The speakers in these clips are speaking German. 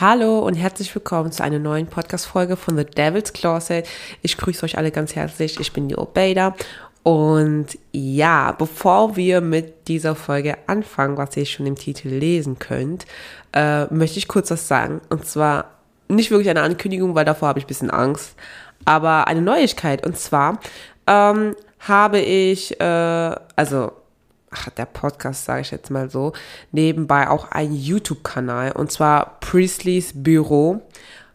Hallo und herzlich willkommen zu einer neuen Podcast-Folge von The Devil's Closet. Ich grüße euch alle ganz herzlich. Ich bin die Obeda. Und ja, bevor wir mit dieser Folge anfangen, was ihr schon im Titel lesen könnt, äh, möchte ich kurz was sagen. Und zwar nicht wirklich eine Ankündigung, weil davor habe ich ein bisschen Angst, aber eine Neuigkeit. Und zwar ähm, habe ich, äh, also der Podcast, sage ich jetzt mal so, nebenbei auch einen YouTube-Kanal und zwar Priestley's Büro.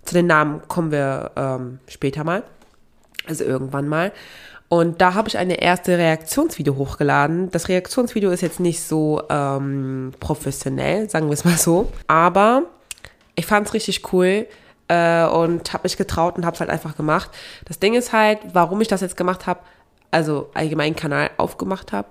Zu den Namen kommen wir ähm, später mal, also irgendwann mal. Und da habe ich eine erste Reaktionsvideo hochgeladen. Das Reaktionsvideo ist jetzt nicht so ähm, professionell, sagen wir es mal so, aber ich fand es richtig cool äh, und habe mich getraut und habe es halt einfach gemacht. Das Ding ist halt, warum ich das jetzt gemacht habe, also allgemein Kanal aufgemacht habe,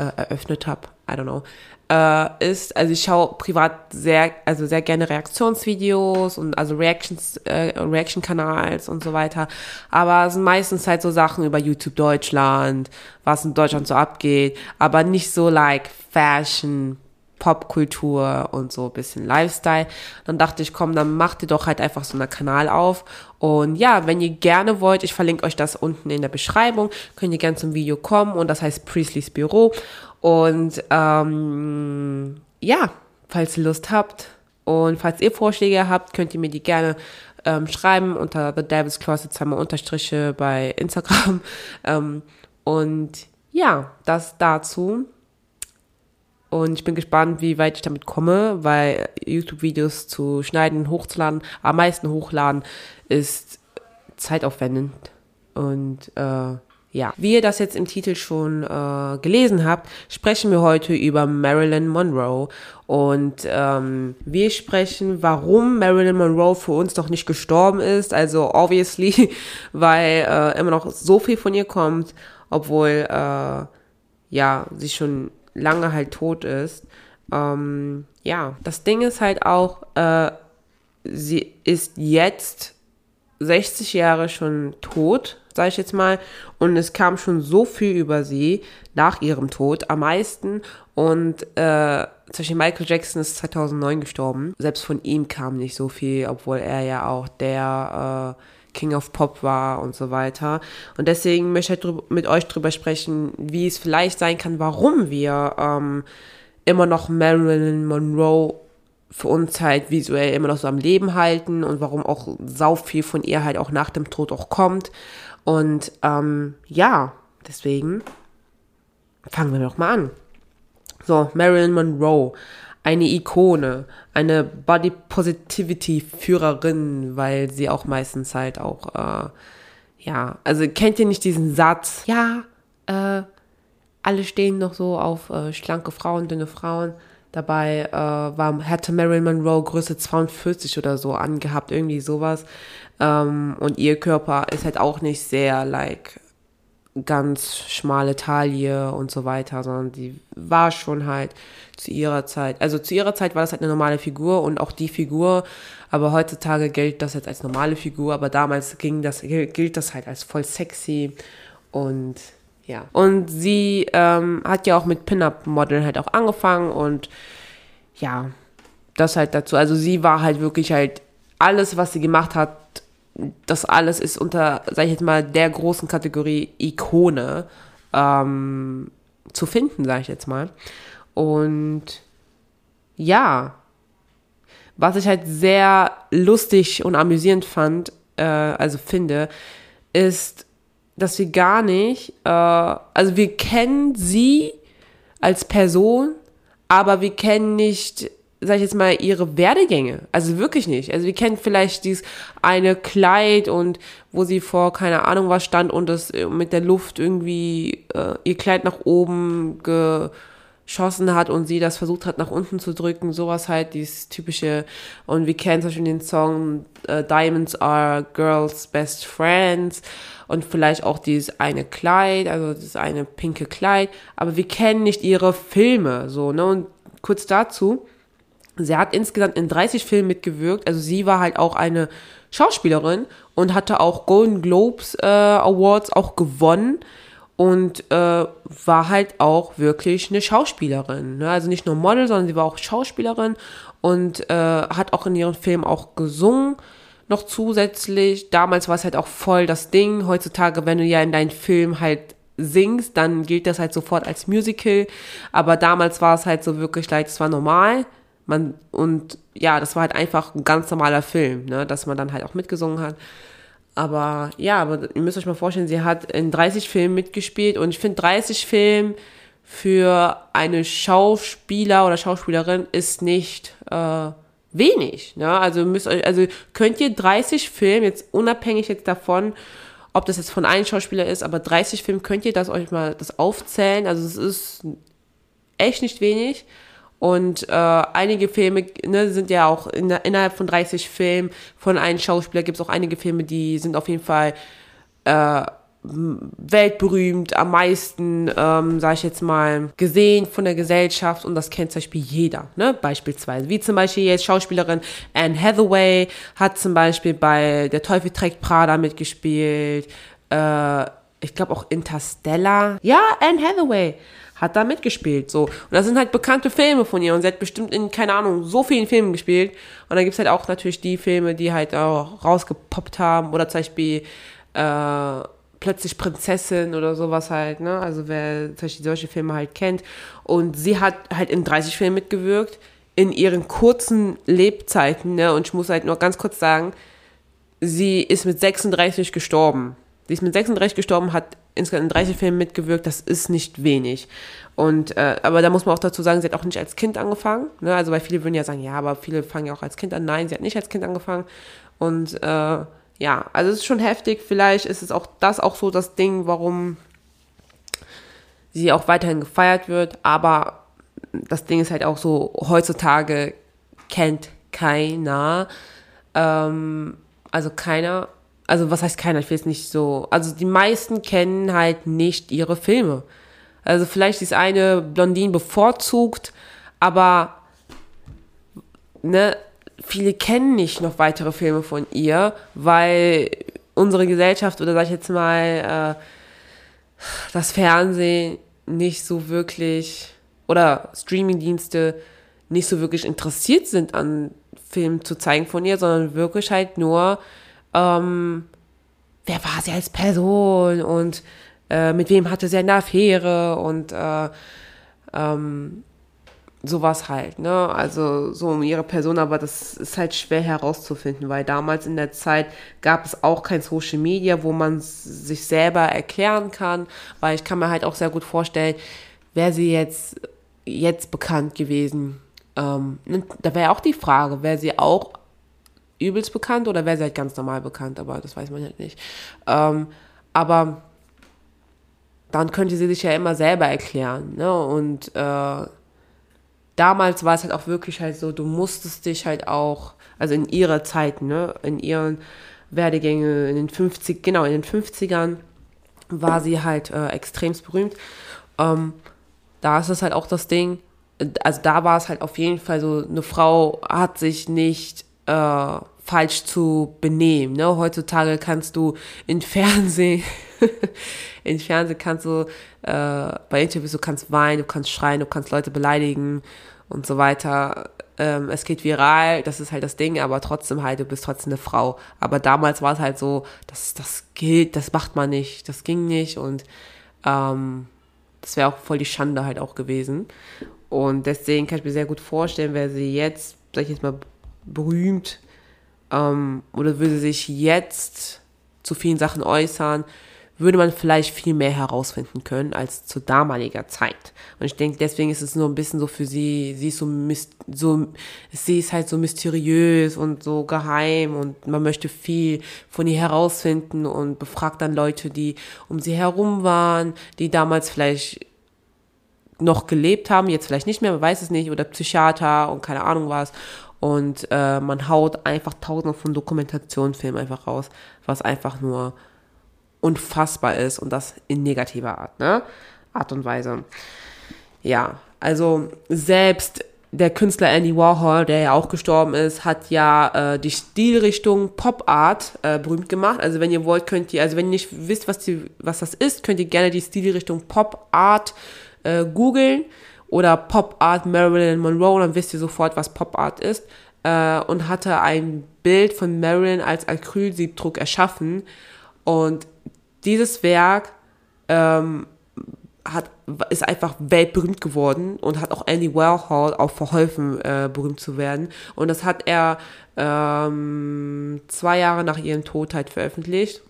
äh, eröffnet habe, I don't know, äh, ist, also ich schaue privat sehr, also sehr gerne Reaktionsvideos und also Reactions, äh, Reaction-Kanals und so weiter. Aber es sind meistens halt so Sachen über YouTube Deutschland, was in Deutschland so abgeht, aber nicht so like Fashion, Popkultur und so bisschen Lifestyle. Dann dachte ich, komm, dann macht ihr doch halt einfach so einen Kanal auf. Und ja, wenn ihr gerne wollt, ich verlinke euch das unten in der Beschreibung, könnt ihr gerne zum Video kommen und das heißt Priestleys Büro. Und ähm, ja, falls ihr Lust habt und falls ihr Vorschläge habt, könnt ihr mir die gerne ähm, schreiben unter The Devil's Closet zweimal Unterstriche bei Instagram. Ähm, und ja, das dazu. Und ich bin gespannt, wie weit ich damit komme, weil YouTube-Videos zu schneiden, hochzuladen, am meisten hochladen, ist zeitaufwendend. Und äh, ja, wie ihr das jetzt im Titel schon äh, gelesen habt, sprechen wir heute über Marilyn Monroe. Und ähm, wir sprechen, warum Marilyn Monroe für uns noch nicht gestorben ist. Also obviously, weil äh, immer noch so viel von ihr kommt, obwohl äh, ja sie schon lange halt tot ist. Ähm, ja, das Ding ist halt auch, äh, sie ist jetzt 60 Jahre schon tot, sage ich jetzt mal, und es kam schon so viel über sie nach ihrem Tod, am meisten. Und äh, zum Beispiel Michael Jackson ist 2009 gestorben. Selbst von ihm kam nicht so viel, obwohl er ja auch der äh, King of Pop war und so weiter. Und deswegen möchte ich halt mit euch drüber sprechen, wie es vielleicht sein kann, warum wir ähm, immer noch Marilyn Monroe für uns halt visuell immer noch so am Leben halten und warum auch sau viel von ihr halt auch nach dem Tod auch kommt. Und ähm, ja, deswegen fangen wir doch mal an. So, Marilyn Monroe eine Ikone, eine Body Positivity Führerin, weil sie auch meistens halt auch, äh, ja, also kennt ihr nicht diesen Satz? Ja, äh, alle stehen noch so auf äh, schlanke Frauen, dünne Frauen. Dabei äh, war, hatte Marilyn Monroe Größe 42 oder so angehabt, irgendwie sowas. Ähm, und ihr Körper ist halt auch nicht sehr, like, ganz schmale Taille und so weiter, sondern die war schon halt zu ihrer Zeit, also zu ihrer Zeit war das halt eine normale Figur und auch die Figur, aber heutzutage gilt das jetzt als normale Figur, aber damals ging das, gilt das halt als voll sexy und ja. Und sie ähm, hat ja auch mit Pin-Up-Modeln halt auch angefangen und ja, das halt dazu. Also sie war halt wirklich halt alles, was sie gemacht hat, das alles ist unter, sag ich jetzt mal, der großen Kategorie Ikone ähm, zu finden, sag ich jetzt mal. Und ja, was ich halt sehr lustig und amüsierend fand, äh, also finde, ist, dass wir gar nicht, äh, also wir kennen sie als Person, aber wir kennen nicht sag ich jetzt mal, ihre Werdegänge. Also wirklich nicht. Also wir kennen vielleicht dieses eine Kleid und wo sie vor keine Ahnung was stand und das äh, mit der Luft irgendwie äh, ihr Kleid nach oben geschossen hat und sie das versucht hat nach unten zu drücken. Sowas halt, dieses typische. Und wir kennen zum Beispiel den Song äh, Diamonds are Girls Best Friends und vielleicht auch dieses eine Kleid, also das eine pinke Kleid. Aber wir kennen nicht ihre Filme, so, ne? Und kurz dazu, Sie hat insgesamt in 30 Filmen mitgewirkt. Also sie war halt auch eine Schauspielerin und hatte auch Golden Globes äh, Awards auch gewonnen und äh, war halt auch wirklich eine Schauspielerin. Ne? Also nicht nur Model, sondern sie war auch Schauspielerin und äh, hat auch in ihren Filmen auch gesungen noch zusätzlich. Damals war es halt auch voll das Ding. Heutzutage, wenn du ja in deinen Film halt singst, dann gilt das halt sofort als Musical. Aber damals war es halt so wirklich like, es war normal. Man, und ja, das war halt einfach ein ganz normaler Film, ne, dass man dann halt auch mitgesungen hat. Aber ja, aber ihr müsst euch mal vorstellen, sie hat in 30 Filmen mitgespielt und ich finde 30 Filme für eine Schauspieler oder Schauspielerin ist nicht äh, wenig. Ne? Also müsst euch, also könnt ihr 30 Filme, jetzt unabhängig jetzt davon, ob das jetzt von einem Schauspieler ist, aber 30 Filme könnt ihr das euch mal das aufzählen. Also es ist echt nicht wenig. Und äh, einige Filme ne, sind ja auch in, innerhalb von 30 Filmen von einem Schauspieler gibt es auch einige Filme, die sind auf jeden Fall äh, weltberühmt, am meisten, ähm, sage ich jetzt mal, gesehen von der Gesellschaft und das kennt zum Beispiel jeder, ne? Beispielsweise. Wie zum Beispiel jetzt Schauspielerin Anne Hathaway hat zum Beispiel bei Der Teufel trägt Prada mitgespielt, äh, ich glaube auch Interstellar. Ja, Anne Hathaway hat da mitgespielt, so. Und das sind halt bekannte Filme von ihr und sie hat bestimmt in, keine Ahnung, so vielen Filmen gespielt. Und dann gibt's halt auch natürlich die Filme, die halt auch rausgepoppt haben oder zum Beispiel, äh, plötzlich Prinzessin oder sowas halt, ne? Also wer zum Beispiel solche Filme halt kennt. Und sie hat halt in 30 Filmen mitgewirkt, in ihren kurzen Lebzeiten, ne? Und ich muss halt nur ganz kurz sagen, sie ist mit 36 gestorben. Sie ist mit 36 gestorben, hat insgesamt in 30 Filmen mitgewirkt, das ist nicht wenig. Und äh, aber da muss man auch dazu sagen, sie hat auch nicht als Kind angefangen. Ne? Also weil viele würden ja sagen, ja, aber viele fangen ja auch als Kind an. Nein, sie hat nicht als Kind angefangen. Und äh, ja, also es ist schon heftig. Vielleicht ist es auch das auch so das Ding, warum sie auch weiterhin gefeiert wird. Aber das Ding ist halt auch so, heutzutage kennt keiner, ähm, also keiner, also was heißt keiner, ich will es nicht so, also die meisten kennen halt nicht ihre Filme. Also vielleicht ist eine Blondine bevorzugt, aber ne, viele kennen nicht noch weitere Filme von ihr, weil unsere Gesellschaft oder sag ich jetzt mal äh, das Fernsehen nicht so wirklich oder Streamingdienste nicht so wirklich interessiert sind an Filmen zu zeigen von ihr, sondern wirklich halt nur, ähm, wer war sie als Person und äh, mit wem hatte sie eine Affäre und äh, ähm, sowas halt, ne? Also so um ihre Person, aber das ist halt schwer herauszufinden, weil damals in der Zeit gab es auch kein Social Media, wo man sich selber erklären kann, weil ich kann mir halt auch sehr gut vorstellen, wäre sie jetzt jetzt bekannt gewesen. Ähm, da wäre auch die Frage, wäre sie auch übelst bekannt oder wäre sie halt ganz normal bekannt, aber das weiß man halt nicht. Ähm, aber dann könnte sie sich ja immer selber erklären, ne? Und äh, damals war es halt auch wirklich halt so, du musstest dich halt auch, also in ihrer Zeit, ne, in ihren Werdegänge in den 50, genau, in den 50ern war sie halt äh, extremst berühmt. Ähm, da ist es halt auch das Ding, also da war es halt auf jeden Fall so, eine Frau hat sich nicht äh, falsch zu benehmen. Ne? Heutzutage kannst du in Fernsehen, in Fernsehen kannst du äh, bei Interviews, du kannst weinen, du kannst schreien, du kannst Leute beleidigen und so weiter. Ähm, es geht viral, das ist halt das Ding, aber trotzdem halt, du bist trotzdem eine Frau. Aber damals war es halt so, das, das gilt, das macht man nicht, das ging nicht und ähm, das wäre auch voll die Schande halt auch gewesen. Und deswegen kann ich mir sehr gut vorstellen, wäre sie jetzt, sag ich jetzt mal, berühmt ähm, oder würde sich jetzt zu vielen Sachen äußern, würde man vielleicht viel mehr herausfinden können als zu damaliger Zeit. Und ich denke, deswegen ist es nur ein bisschen so für sie, sie ist so, so, sie ist halt so mysteriös und so geheim und man möchte viel von ihr herausfinden und befragt dann Leute, die um sie herum waren, die damals vielleicht noch gelebt haben, jetzt vielleicht nicht mehr, man weiß es nicht, oder Psychiater und keine Ahnung was. Und äh, man haut einfach tausende von Dokumentationsfilmen einfach raus, was einfach nur unfassbar ist und das in negativer Art, ne? Art und Weise. Ja, also selbst der Künstler Andy Warhol, der ja auch gestorben ist, hat ja äh, die Stilrichtung Pop Art äh, berühmt gemacht. Also wenn ihr wollt, könnt ihr, also wenn ihr nicht wisst, was, die, was das ist, könnt ihr gerne die Stilrichtung Pop Art äh, googeln oder Pop Art Marilyn Monroe, dann wisst ihr sofort, was Pop Art ist. Äh, und hatte ein Bild von Marilyn als Acrylsiebdruck erschaffen. Und dieses Werk ähm, hat, ist einfach weltberühmt geworden und hat auch Andy Warhol auch verholfen, äh, berühmt zu werden. Und das hat er ähm, zwei Jahre nach ihrem Tod halt veröffentlicht.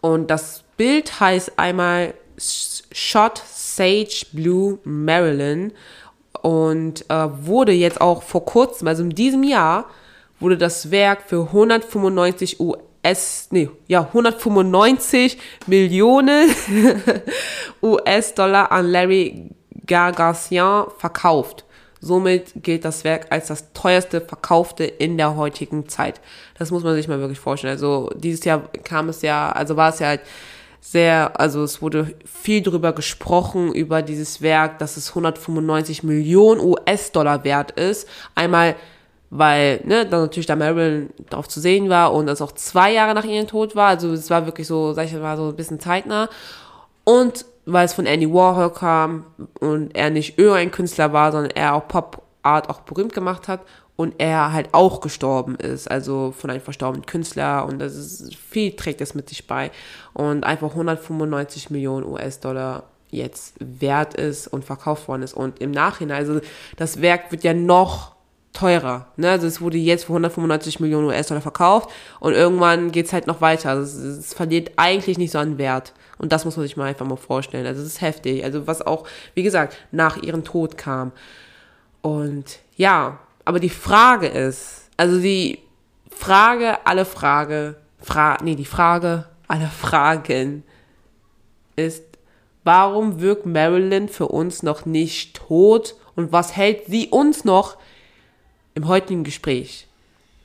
Und das Bild heißt einmal Shot Sage Blue Marilyn und äh, wurde jetzt auch vor kurzem, also in diesem Jahr, wurde das Werk für 195 US, nee, ja, 195 Millionen US-Dollar an Larry Gargasian verkauft. Somit gilt das Werk als das teuerste verkaufte in der heutigen Zeit. Das muss man sich mal wirklich vorstellen. Also dieses Jahr kam es ja, also war es ja halt sehr, also es wurde viel darüber gesprochen, über dieses Werk, dass es 195 Millionen US-Dollar wert ist. Einmal, weil, ne, dann natürlich da Marilyn drauf zu sehen war und das auch zwei Jahre nach ihrem Tod war. Also es war wirklich so, sag ich mal, so ein bisschen zeitnah. Und weil es von Andy Warhol kam und er nicht irgendein Künstler war, sondern er auch Pop Art auch berühmt gemacht hat und er halt auch gestorben ist, also von einem verstorbenen Künstler. Und das ist viel trägt das mit sich bei. Und einfach 195 Millionen US-Dollar jetzt wert ist und verkauft worden ist. Und im Nachhinein, also das Werk wird ja noch teurer, ne, also es wurde jetzt für 195 Millionen US-Dollar verkauft. Und irgendwann geht's halt noch weiter, also es, es verliert eigentlich nicht so an Wert. Und das muss man sich mal einfach mal vorstellen, also es ist heftig, also was auch, wie gesagt, nach ihrem Tod kam. Und ja, aber die Frage ist, also die Frage, alle Frage, Fra nee, die Frage aller Fragen ist, warum wirkt Marilyn für uns noch nicht tot und was hält sie uns noch im heutigen Gespräch?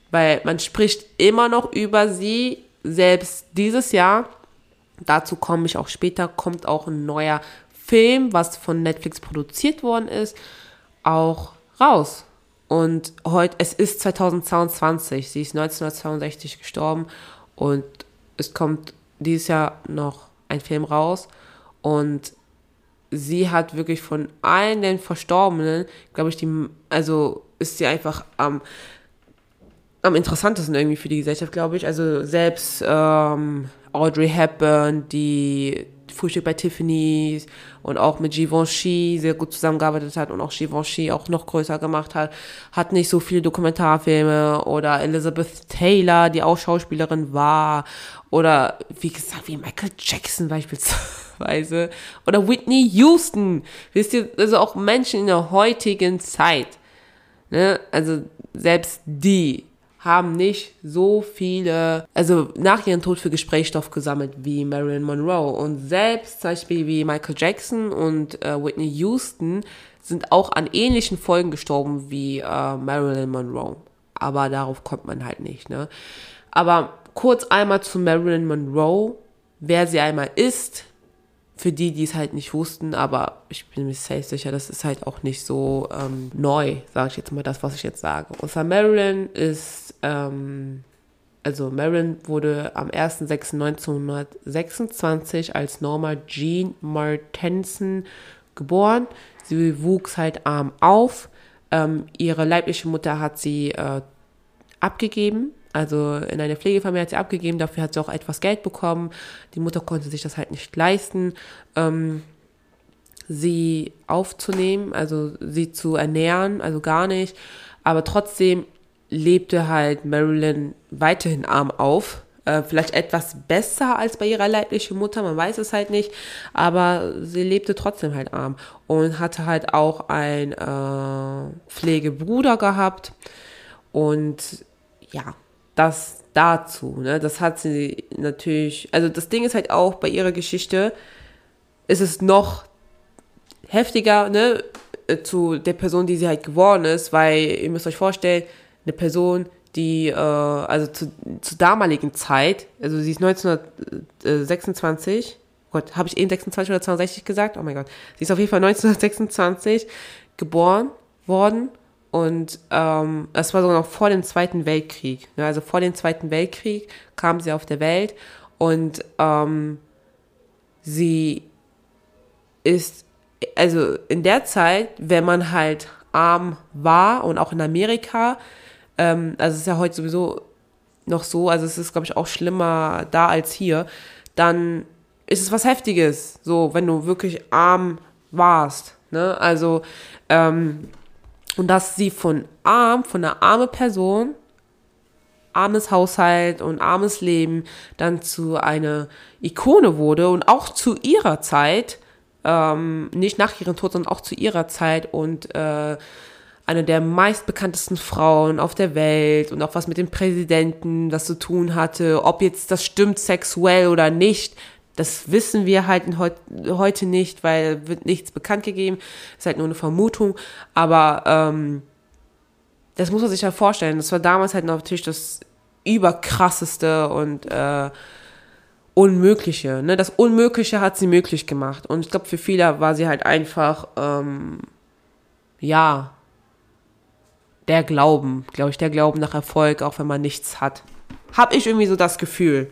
Weil man spricht immer noch über sie, selbst dieses Jahr, dazu komme ich auch später, kommt auch ein neuer Film, was von Netflix produziert worden ist, auch raus. Und heute, es ist 2022, sie ist 1962 gestorben und es kommt dieses Jahr noch ein Film raus und sie hat wirklich von allen den Verstorbenen, glaube ich, die, also ist sie einfach am, am interessantesten irgendwie für die Gesellschaft, glaube ich. Also selbst ähm, Audrey Hepburn, die Frühstück bei Tiffany's und auch mit Givenchy sehr gut zusammengearbeitet hat und auch Givenchy auch noch größer gemacht hat, hat nicht so viele Dokumentarfilme oder Elizabeth Taylor, die auch Schauspielerin war oder wie gesagt, wie Michael Jackson beispielsweise oder Whitney Houston. Wisst ihr, also auch Menschen in der heutigen Zeit, ne, also selbst die haben nicht so viele, also nach ihrem Tod für Gesprächsstoff gesammelt wie Marilyn Monroe. Und selbst zum Beispiel wie Michael Jackson und äh, Whitney Houston sind auch an ähnlichen Folgen gestorben wie äh, Marilyn Monroe. Aber darauf kommt man halt nicht. Ne? Aber kurz einmal zu Marilyn Monroe, wer sie einmal ist, für die, die es halt nicht wussten, aber ich bin mir safe sicher, das ist halt auch nicht so ähm, neu, sage ich jetzt mal das, was ich jetzt sage. Und zwar Marilyn ist, ähm, also Marilyn wurde am 1.6.1926 als Norma Jean Martensen geboren. Sie wuchs halt arm auf. Ähm, ihre leibliche Mutter hat sie äh, abgegeben also in eine Pflegefamilie hat sie abgegeben, dafür hat sie auch etwas Geld bekommen. Die Mutter konnte sich das halt nicht leisten, ähm, sie aufzunehmen, also sie zu ernähren, also gar nicht. Aber trotzdem lebte halt Marilyn weiterhin arm auf. Äh, vielleicht etwas besser als bei ihrer leiblichen Mutter, man weiß es halt nicht, aber sie lebte trotzdem halt arm und hatte halt auch einen äh, Pflegebruder gehabt und ja, das dazu. Ne? Das hat sie natürlich, also das Ding ist halt auch bei ihrer Geschichte, ist es noch heftiger, ne, zu der Person, die sie halt geworden ist, weil ihr müsst euch vorstellen, eine Person, die, äh, also zu, zur damaligen Zeit, also sie ist 1926, Gott, habe ich eben 26 oder 62 gesagt? Oh mein Gott. Sie ist auf jeden Fall 1926 geboren worden und ähm, es war sogar noch vor dem Zweiten Weltkrieg. Ne? Also vor dem Zweiten Weltkrieg kam sie auf der Welt und ähm, sie ist also in der Zeit, wenn man halt arm war und auch in Amerika, ähm, also es ist ja heute sowieso noch so, also es ist, glaube ich, auch schlimmer da als hier, dann ist es was Heftiges, so, wenn du wirklich arm warst, ne, also, ähm, und dass sie von arm, von einer armen Person, armes Haushalt und armes Leben dann zu einer Ikone wurde und auch zu ihrer Zeit, ähm, nicht nach ihrem Tod, sondern auch zu ihrer Zeit und äh, eine der meistbekanntesten Frauen auf der Welt und auch was mit dem Präsidenten das zu tun hatte, ob jetzt das stimmt sexuell oder nicht, das wissen wir halt heute nicht, weil wird nichts bekannt gegeben, ist halt nur eine Vermutung, aber ähm, das muss man sich ja halt vorstellen. Das war damals halt natürlich das überkrasseste und äh, Unmögliche. Ne? Das Unmögliche hat sie möglich gemacht. Und ich glaube, für viele war sie halt einfach, ähm, ja, der Glauben, glaube ich, der Glauben nach Erfolg, auch wenn man nichts hat. Hab ich irgendwie so das Gefühl.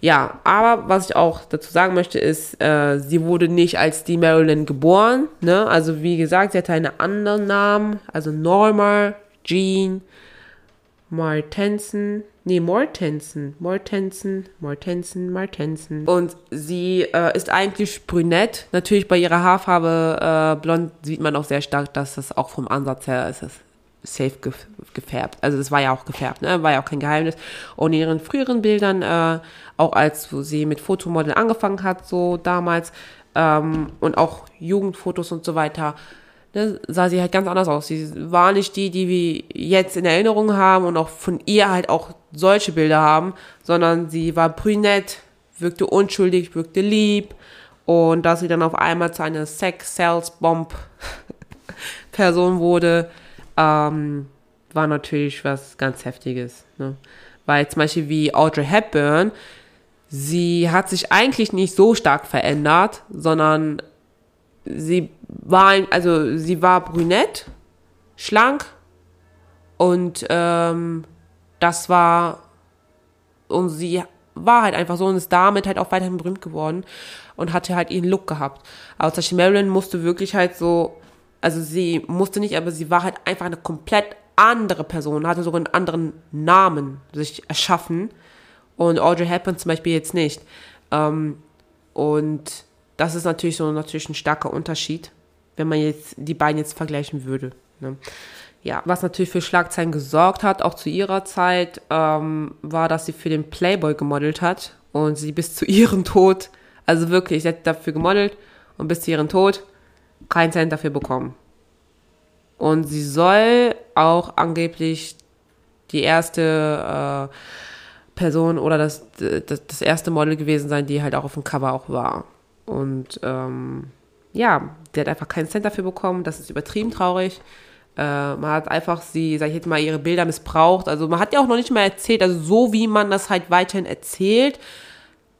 Ja, aber was ich auch dazu sagen möchte, ist, äh, sie wurde nicht als die Marilyn geboren. Ne? Also wie gesagt, sie hatte einen anderen Namen, also Norma Jean Martensen. Nee, Mortensen. Mortensen, Mortensen, Martensen. Und sie äh, ist eigentlich brünett. Natürlich bei ihrer Haarfarbe äh, blond sieht man auch sehr stark, dass das auch vom Ansatz her ist. Safe gefärbt. Also das war ja auch gefärbt, ne? War ja auch kein Geheimnis. Und in ihren früheren Bildern, äh, auch als sie mit Fotomodel angefangen hat, so damals, ähm, und auch Jugendfotos und so weiter, ne, sah sie halt ganz anders aus. Sie war nicht die, die wir jetzt in Erinnerung haben und auch von ihr halt auch solche Bilder haben, sondern sie war brünett, wirkte unschuldig, wirkte lieb und dass sie dann auf einmal zu einer Sex-Sales-Bomb-Person wurde, ähm, war natürlich was ganz Heftiges. Ne? Weil zum Beispiel wie Audrey Hepburn, sie hat sich eigentlich nicht so stark verändert, sondern sie war, also sie war brünett, schlank und ähm, das war und sie war halt einfach so und ist damit halt auch weiterhin berühmt geworden und hatte halt ihren Look gehabt. Aber zum Beispiel Marilyn musste wirklich halt so, also sie musste nicht, aber sie war halt einfach eine komplett andere Person, hatte sogar einen anderen Namen sich erschaffen und Audrey Hepburn zum Beispiel jetzt nicht. Ähm, und das ist natürlich so natürlich ein starker Unterschied, wenn man jetzt die beiden jetzt vergleichen würde. Ne? Ja, was natürlich für Schlagzeilen gesorgt hat, auch zu ihrer Zeit, ähm, war, dass sie für den Playboy gemodelt hat und sie bis zu ihrem Tod, also wirklich, sie hat dafür gemodelt und bis zu ihrem Tod keinen Cent dafür bekommen. Und sie soll auch angeblich die erste äh, Person oder das, das, das erste Model gewesen sein, die halt auch auf dem Cover auch war. Und ähm, ja, der hat einfach keinen Cent dafür bekommen. Das ist übertrieben traurig. Äh, man hat einfach sie, sag ich jetzt mal, ihre Bilder missbraucht. Also man hat ja auch noch nicht mal erzählt, also so wie man das halt weiterhin erzählt,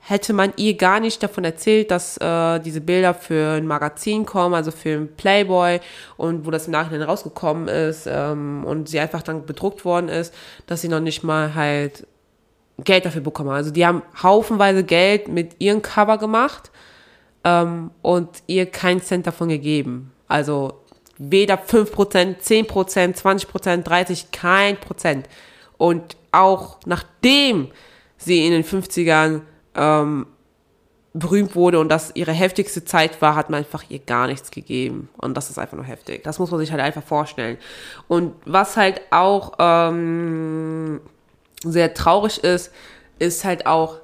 hätte man ihr gar nicht davon erzählt, dass äh, diese Bilder für ein Magazin kommen, also für ein Playboy und wo das im Nachhinein rausgekommen ist ähm, und sie einfach dann bedruckt worden ist, dass sie noch nicht mal halt Geld dafür bekommen. Also die haben haufenweise Geld mit ihrem Cover gemacht ähm, und ihr keinen Cent davon gegeben. Also weder 5%, 10%, 20%, 30%, kein Prozent. Und auch nachdem sie in den 50ern ähm, berühmt wurde und das ihre heftigste Zeit war, hat man einfach ihr gar nichts gegeben. Und das ist einfach nur heftig. Das muss man sich halt einfach vorstellen. Und was halt auch ähm, sehr traurig ist, ist halt auch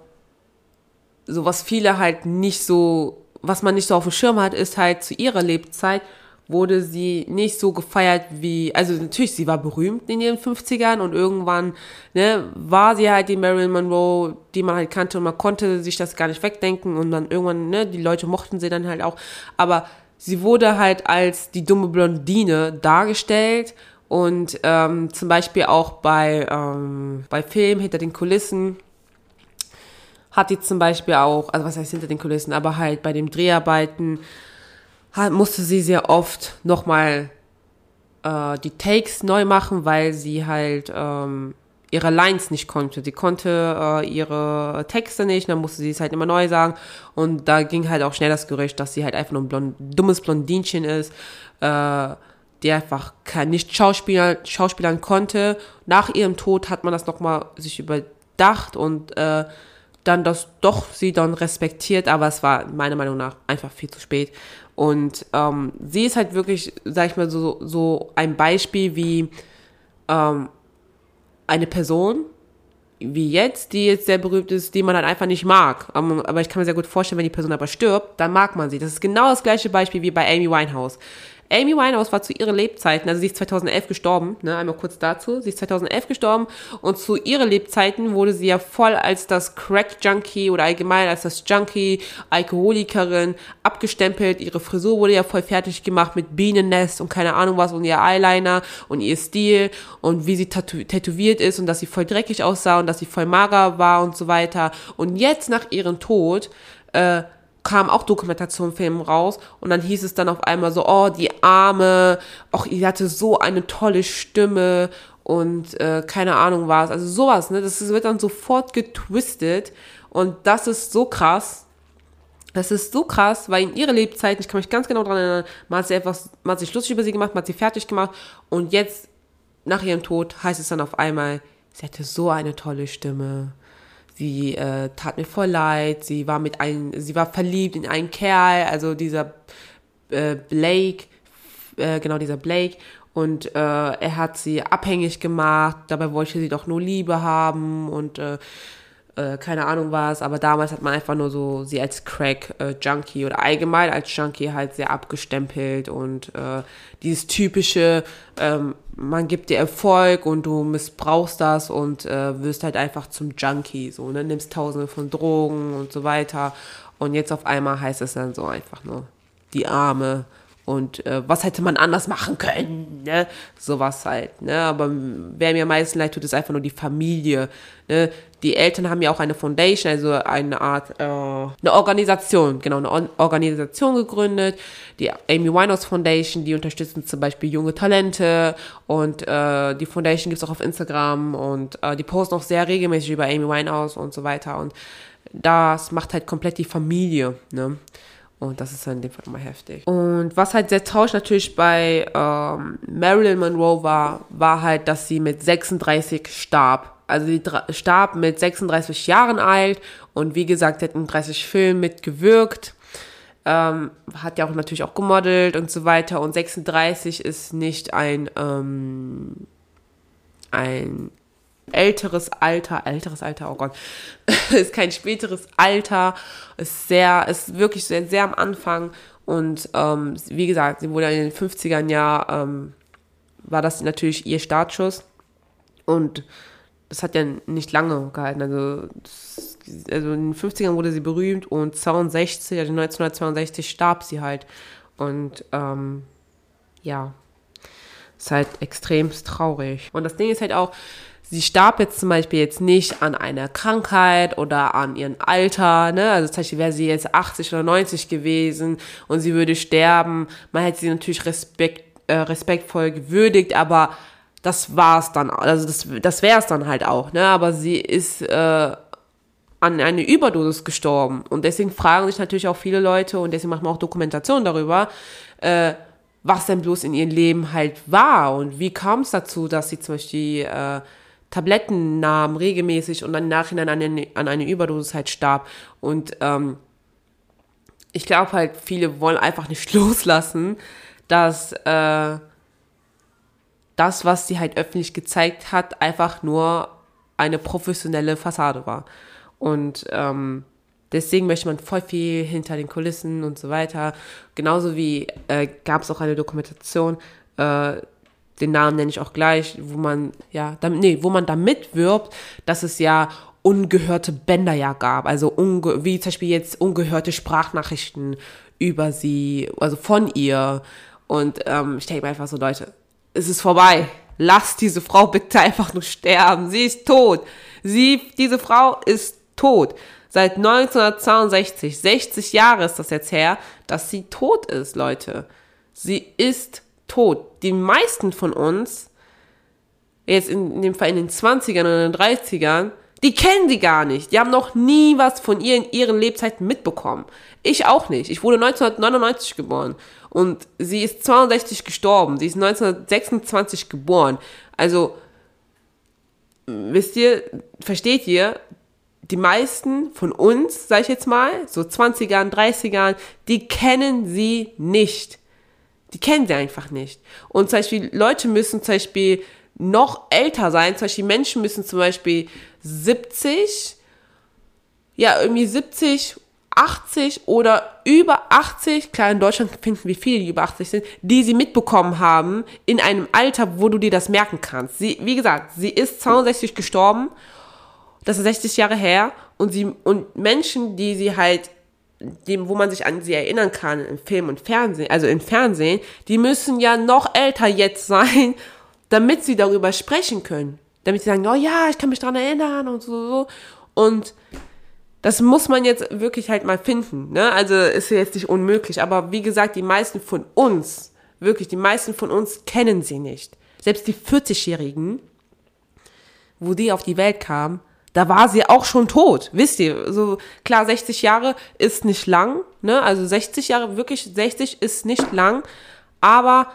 so, was viele halt nicht so was man nicht so auf dem Schirm hat, ist halt zu ihrer Lebzeit wurde sie nicht so gefeiert wie, also natürlich, sie war berühmt in ihren 50ern und irgendwann, ne, war sie halt die Marilyn Monroe, die man halt kannte und man konnte sich das gar nicht wegdenken und dann irgendwann, ne, die Leute mochten sie dann halt auch, aber sie wurde halt als die dumme Blondine dargestellt und ähm, zum Beispiel auch bei, ähm, bei Filmen hinter den Kulissen hat die zum Beispiel auch, also was heißt hinter den Kulissen, aber halt bei den Dreharbeiten musste sie sehr oft nochmal äh, die Takes neu machen, weil sie halt ähm, ihre Lines nicht konnte. Sie konnte äh, ihre Texte nicht, dann musste sie es halt immer neu sagen. Und da ging halt auch schnell das Gerücht, dass sie halt einfach nur ein blond, dummes Blondinchen ist, äh, die einfach kein, nicht Schauspieler, Schauspielern konnte. Nach ihrem Tod hat man das nochmal sich überdacht und äh, dann das doch sie dann respektiert, aber es war meiner Meinung nach einfach viel zu spät. Und ähm, sie ist halt wirklich, sag ich mal, so, so ein Beispiel wie ähm, eine Person, wie jetzt, die jetzt sehr berühmt ist, die man halt einfach nicht mag. Aber ich kann mir sehr gut vorstellen, wenn die Person aber stirbt, dann mag man sie. Das ist genau das gleiche Beispiel wie bei Amy Winehouse. Amy Winehouse war zu ihren Lebzeiten, also sie ist 2011 gestorben, ne, einmal kurz dazu, sie ist 2011 gestorben und zu ihren Lebzeiten wurde sie ja voll als das Crack-Junkie oder allgemein als das Junkie, Alkoholikerin abgestempelt. Ihre Frisur wurde ja voll fertig gemacht mit Bienennest und keine Ahnung was und ihr Eyeliner und ihr Stil und wie sie tätowiert ist und dass sie voll dreckig aussah und dass sie voll mager war und so weiter. Und jetzt nach ihrem Tod, äh, kamen auch Dokumentationsfilme raus und dann hieß es dann auf einmal so, oh, die Arme, ach, die hatte so eine tolle Stimme und äh, keine Ahnung was. Also sowas, ne? Das wird dann sofort getwistet und das ist so krass. Das ist so krass, weil in ihrer Lebzeit, ich kann mich ganz genau daran erinnern, man hat sie etwas, man hat sich lustig über sie gemacht, man hat sie fertig gemacht und jetzt, nach ihrem Tod, heißt es dann auf einmal, sie hatte so eine tolle Stimme sie äh, tat mir voll leid, sie war mit einem, sie war verliebt in einen Kerl, also dieser äh, Blake, äh, genau dieser Blake, und äh, er hat sie abhängig gemacht, dabei wollte sie doch nur Liebe haben und äh, äh, keine Ahnung was, aber damals hat man einfach nur so sie als Crack-Junkie äh, oder allgemein als Junkie halt sehr abgestempelt. Und äh, dieses typische, ähm, man gibt dir Erfolg und du missbrauchst das und äh, wirst halt einfach zum Junkie, so, ne, nimmst tausende von Drogen und so weiter und jetzt auf einmal heißt es dann so einfach nur die Arme und äh, was hätte man anders machen können, ne? Sowas halt, ne? Aber wer mir am meisten leid tut, ist einfach nur die Familie, ne? Die Eltern haben ja auch eine Foundation, also eine Art, äh, eine Organisation, genau, eine Organisation gegründet, die Amy Winehouse Foundation, die unterstützen zum Beispiel junge Talente und äh, die Foundation gibt's auch auf Instagram und äh, die posten auch sehr regelmäßig über Amy Winehouse und so weiter und das macht halt komplett die Familie, ne? Und das ist in dem Fall immer heftig. Und was halt sehr traurig natürlich bei ähm, Marilyn Monroe war, war halt, dass sie mit 36 starb. Also sie starb mit 36 Jahren alt und wie gesagt, sie hat in 30 Filmen mitgewirkt. Ähm, hat ja auch natürlich auch gemodelt und so weiter. Und 36 ist nicht ein, ähm, ein älteres Alter, älteres Alter, oh Gott, ist kein späteres Alter, ist sehr, ist wirklich sehr, sehr am Anfang und ähm, wie gesagt, sie wurde in den 50ern ja, ähm, war das natürlich ihr Startschuss und das hat ja nicht lange gehalten, also, das, also in den 50ern wurde sie berühmt und 62, also 1962 starb sie halt und ähm, ja, ist halt extremst traurig. Und das Ding ist halt auch, sie starb jetzt zum Beispiel jetzt nicht an einer Krankheit oder an ihrem Alter, ne? Also zum Beispiel wäre sie jetzt 80 oder 90 gewesen und sie würde sterben. Man hätte sie natürlich respekt, äh, respektvoll gewürdigt, aber das war's dann, also das, das wäre es dann halt auch, ne? Aber sie ist äh, an eine Überdosis gestorben und deswegen fragen sich natürlich auch viele Leute und deswegen machen wir auch Dokumentation darüber, äh, was denn bloß in ihrem Leben halt war und wie kam es dazu, dass sie zum Beispiel äh, Tabletten nahm regelmäßig und dann im Nachhinein an eine, an eine Überdosis halt starb. Und ähm, ich glaube halt, viele wollen einfach nicht loslassen, dass äh, das, was sie halt öffentlich gezeigt hat, einfach nur eine professionelle Fassade war. Und ähm, deswegen möchte man voll viel hinter den Kulissen und so weiter. Genauso wie äh, gab es auch eine Dokumentation, äh, den Namen nenne ich auch gleich, wo man, ja, damit, nee, wo man damit wirbt, dass es ja ungehörte Bänder ja gab, also unge wie zum Beispiel jetzt ungehörte Sprachnachrichten über sie, also von ihr. Und ähm, ich denke mir einfach so, Leute, es ist vorbei. Lasst diese Frau bitte einfach nur sterben. Sie ist tot. Sie, diese Frau ist tot. Seit 1962, 60 Jahre ist das jetzt her, dass sie tot ist, Leute. Sie ist tot. Die meisten von uns jetzt in, in dem Fall in den 20ern oder den 30ern, die kennen sie gar nicht. Die haben noch nie was von ihr in ihren Lebzeiten mitbekommen. Ich auch nicht. Ich wurde 1999 geboren und sie ist 62 gestorben. Sie ist 1926 geboren. Also, wisst ihr, versteht ihr, die meisten von uns, sag ich jetzt mal, so 20ern, 30ern, die kennen sie nicht. Die kennen sie einfach nicht. Und zum Beispiel, Leute müssen zum Beispiel noch älter sein. Zum Beispiel Menschen müssen zum Beispiel 70, ja, irgendwie 70, 80 oder über 80, klar, in Deutschland finden wir viele, die über 80 sind, die sie mitbekommen haben in einem Alter, wo du dir das merken kannst. Sie, wie gesagt, sie ist 62 gestorben, das ist 60 Jahre her und sie, und Menschen, die sie halt dem, wo man sich an sie erinnern kann im Film und Fernsehen, also im Fernsehen, die müssen ja noch älter jetzt sein, damit sie darüber sprechen können. Damit sie sagen, oh ja, ich kann mich daran erinnern und so, so. Und das muss man jetzt wirklich halt mal finden. Ne? Also ist ja jetzt nicht unmöglich. Aber wie gesagt, die meisten von uns, wirklich, die meisten von uns kennen sie nicht. Selbst die 40-Jährigen, wo die auf die Welt kamen, da war sie auch schon tot, wisst ihr. So klar, 60 Jahre ist nicht lang, ne? Also 60 Jahre, wirklich 60 ist nicht lang, aber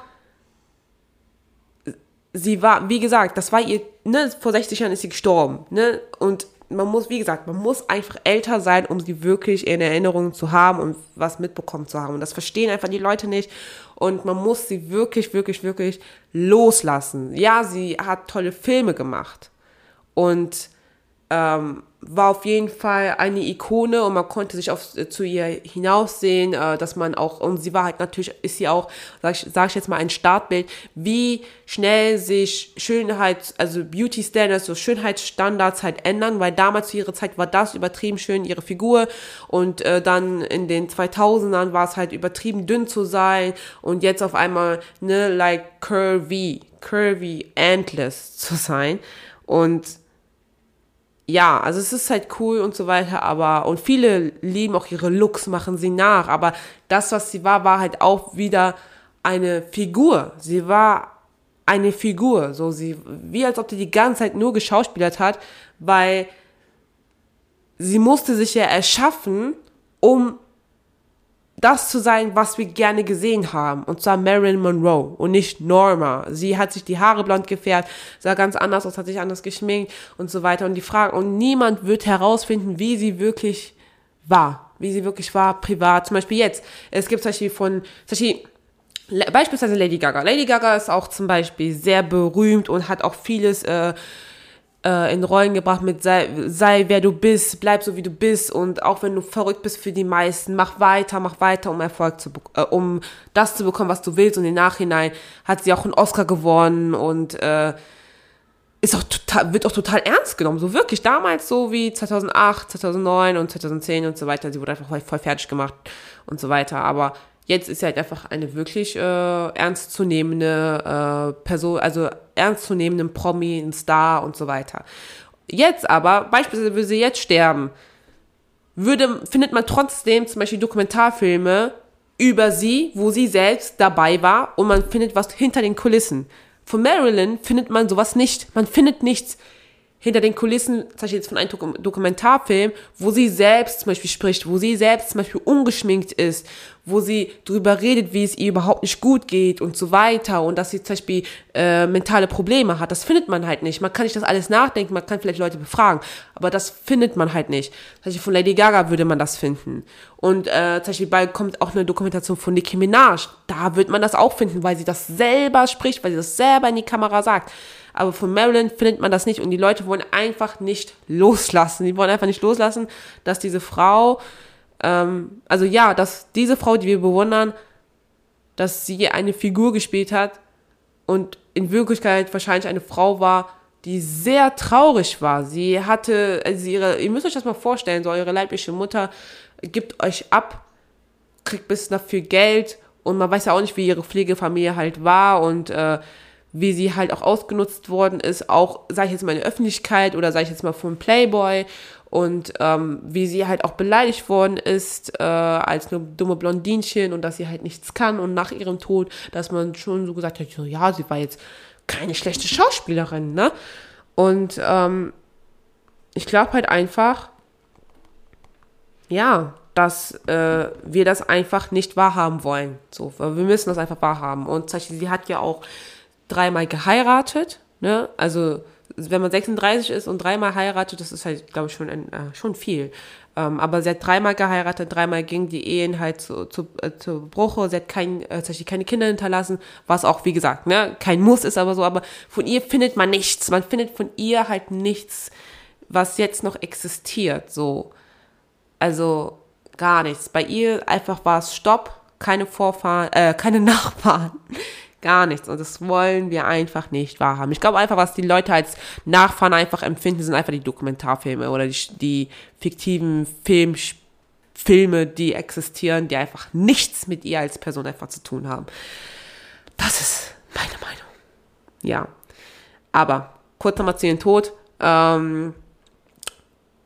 sie war, wie gesagt, das war ihr, ne, vor 60 Jahren ist sie gestorben, ne? Und man muss, wie gesagt, man muss einfach älter sein, um sie wirklich in Erinnerung zu haben und was mitbekommen zu haben. Und das verstehen einfach die Leute nicht. Und man muss sie wirklich, wirklich, wirklich loslassen. Ja, sie hat tolle Filme gemacht. Und ähm, war auf jeden Fall eine Ikone und man konnte sich auf, äh, zu ihr hinaussehen, äh, dass man auch, und sie war halt natürlich, ist sie auch, sag ich, sag ich jetzt mal, ein Startbild, wie schnell sich Schönheit, also Beauty Standards, so Schönheitsstandards halt ändern, weil damals zu ihrer Zeit war das übertrieben schön, ihre Figur. Und äh, dann in den 2000ern war es halt übertrieben dünn zu sein und jetzt auf einmal, ne, like curvy, curvy, endless zu sein. Und ja, also es ist halt cool und so weiter, aber und viele lieben auch ihre Looks, machen sie nach, aber das, was sie war, war halt auch wieder eine Figur. Sie war eine Figur, so sie, wie als ob sie die ganze Zeit nur geschauspielert hat, weil sie musste sich ja erschaffen, um das zu sein, was wir gerne gesehen haben. Und zwar Marilyn Monroe und nicht Norma. Sie hat sich die Haare blond gefärbt, sah ganz anders aus, hat sich anders geschminkt und so weiter. Und die Frage, und niemand wird herausfinden, wie sie wirklich war. Wie sie wirklich war, privat. Zum Beispiel jetzt. Es gibt zum Beispiel von, zum Beispiel, beispielsweise Lady Gaga. Lady Gaga ist auch zum Beispiel sehr berühmt und hat auch vieles, äh, äh, in Rollen gebracht mit sei, sei wer du bist, bleib so wie du bist und auch wenn du verrückt bist für die meisten, mach weiter, mach weiter, um Erfolg zu äh, um das zu bekommen, was du willst und im Nachhinein hat sie auch einen Oscar gewonnen und äh, ist auch total, wird auch total ernst genommen, so wirklich. Damals so wie 2008, 2009 und 2010 und so weiter, sie wurde einfach voll fertig gemacht und so weiter, aber Jetzt ist sie halt einfach eine wirklich äh, ernstzunehmende äh, Person, also ernstzunehmenden Promi, ein Star und so weiter. Jetzt aber, beispielsweise würde sie jetzt sterben, würde, findet man trotzdem zum Beispiel Dokumentarfilme über sie, wo sie selbst dabei war und man findet was hinter den Kulissen. Von Marilyn findet man sowas nicht. Man findet nichts hinter den Kulissen, zum Beispiel jetzt von einem Dokumentarfilm, wo sie selbst zum Beispiel spricht, wo sie selbst zum Beispiel ungeschminkt ist, wo sie darüber redet, wie es ihr überhaupt nicht gut geht und so weiter und dass sie zum Beispiel äh, mentale Probleme hat. Das findet man halt nicht. Man kann nicht das alles nachdenken, man kann vielleicht Leute befragen, aber das findet man halt nicht. Zum Beispiel von Lady Gaga würde man das finden. Und äh, zum Beispiel bald kommt auch eine Dokumentation von Nicki Minaj. Da wird man das auch finden, weil sie das selber spricht, weil sie das selber in die Kamera sagt aber von Marilyn findet man das nicht und die Leute wollen einfach nicht loslassen. Die wollen einfach nicht loslassen, dass diese Frau, ähm, also ja, dass diese Frau, die wir bewundern, dass sie eine Figur gespielt hat und in Wirklichkeit wahrscheinlich eine Frau war, die sehr traurig war. Sie hatte, also ihre, ihr müsst euch das mal vorstellen, so eure leibliche Mutter gibt euch ab, kriegt bis dafür Geld und man weiß ja auch nicht, wie ihre Pflegefamilie halt war und äh, wie sie halt auch ausgenutzt worden ist, auch, sage ich jetzt mal, in der Öffentlichkeit oder sage ich jetzt mal vom Playboy und ähm, wie sie halt auch beleidigt worden ist äh, als eine dumme Blondinchen und dass sie halt nichts kann und nach ihrem Tod, dass man schon so gesagt hat, ja, sie war jetzt keine schlechte Schauspielerin, ne? Und ähm, ich glaube halt einfach, ja, dass äh, wir das einfach nicht wahrhaben wollen. So, wir müssen das einfach wahrhaben. Und sie hat ja auch dreimal geheiratet, ne? Also wenn man 36 ist und dreimal heiratet, das ist halt, glaube ich, schon, ein, äh, schon viel. Ähm, aber sie hat dreimal geheiratet, dreimal ging die Ehen halt zu, zu, äh, zu Bruche, sie hat kein, äh, keine Kinder hinterlassen, was auch, wie gesagt, ne, kein Muss ist aber so, aber von ihr findet man nichts. Man findet von ihr halt nichts, was jetzt noch existiert, so. Also gar nichts. Bei ihr einfach war es Stopp, keine Vorfahren, äh, keine Nachfahren, gar nichts. Und das wollen wir einfach nicht wahrhaben. Ich glaube einfach, was die Leute als Nachfahren einfach empfinden, sind einfach die Dokumentarfilme oder die, die fiktiven Film, Filme, die existieren, die einfach nichts mit ihr als Person einfach zu tun haben. Das ist meine Meinung. Ja. Aber kurz nochmal zu ihrem Tod. Ähm,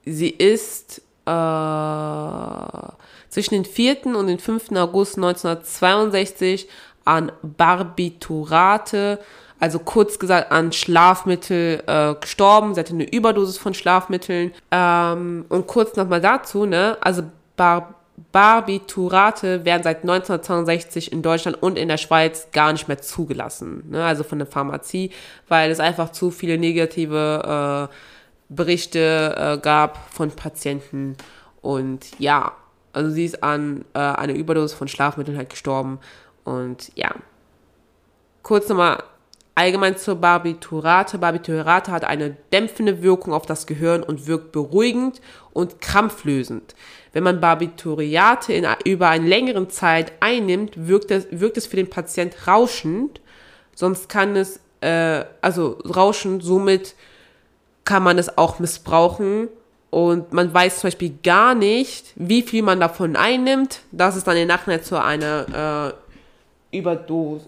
sie ist äh, zwischen den 4. und den 5. August 1962 an Barbiturate, also kurz gesagt an Schlafmittel äh, gestorben. Sie hatte eine Überdosis von Schlafmitteln. Ähm, und kurz nochmal dazu, ne, also Bar Barbiturate werden seit 1962 in Deutschland und in der Schweiz gar nicht mehr zugelassen, ne, also von der Pharmazie, weil es einfach zu viele negative äh, Berichte äh, gab von Patienten. Und ja, also sie ist an äh, einer Überdosis von Schlafmitteln halt gestorben. Und ja, kurz nochmal allgemein zur Barbiturate. Barbiturate hat eine dämpfende Wirkung auf das Gehirn und wirkt beruhigend und krampflösend. Wenn man Barbituriate in, über eine längere Zeit einnimmt, wirkt es, wirkt es für den Patient rauschend. Sonst kann es, äh, also rauschend, somit kann man es auch missbrauchen und man weiß zum Beispiel gar nicht, wie viel man davon einnimmt, dass es dann im Nachhinein zu einer äh, Überdosis,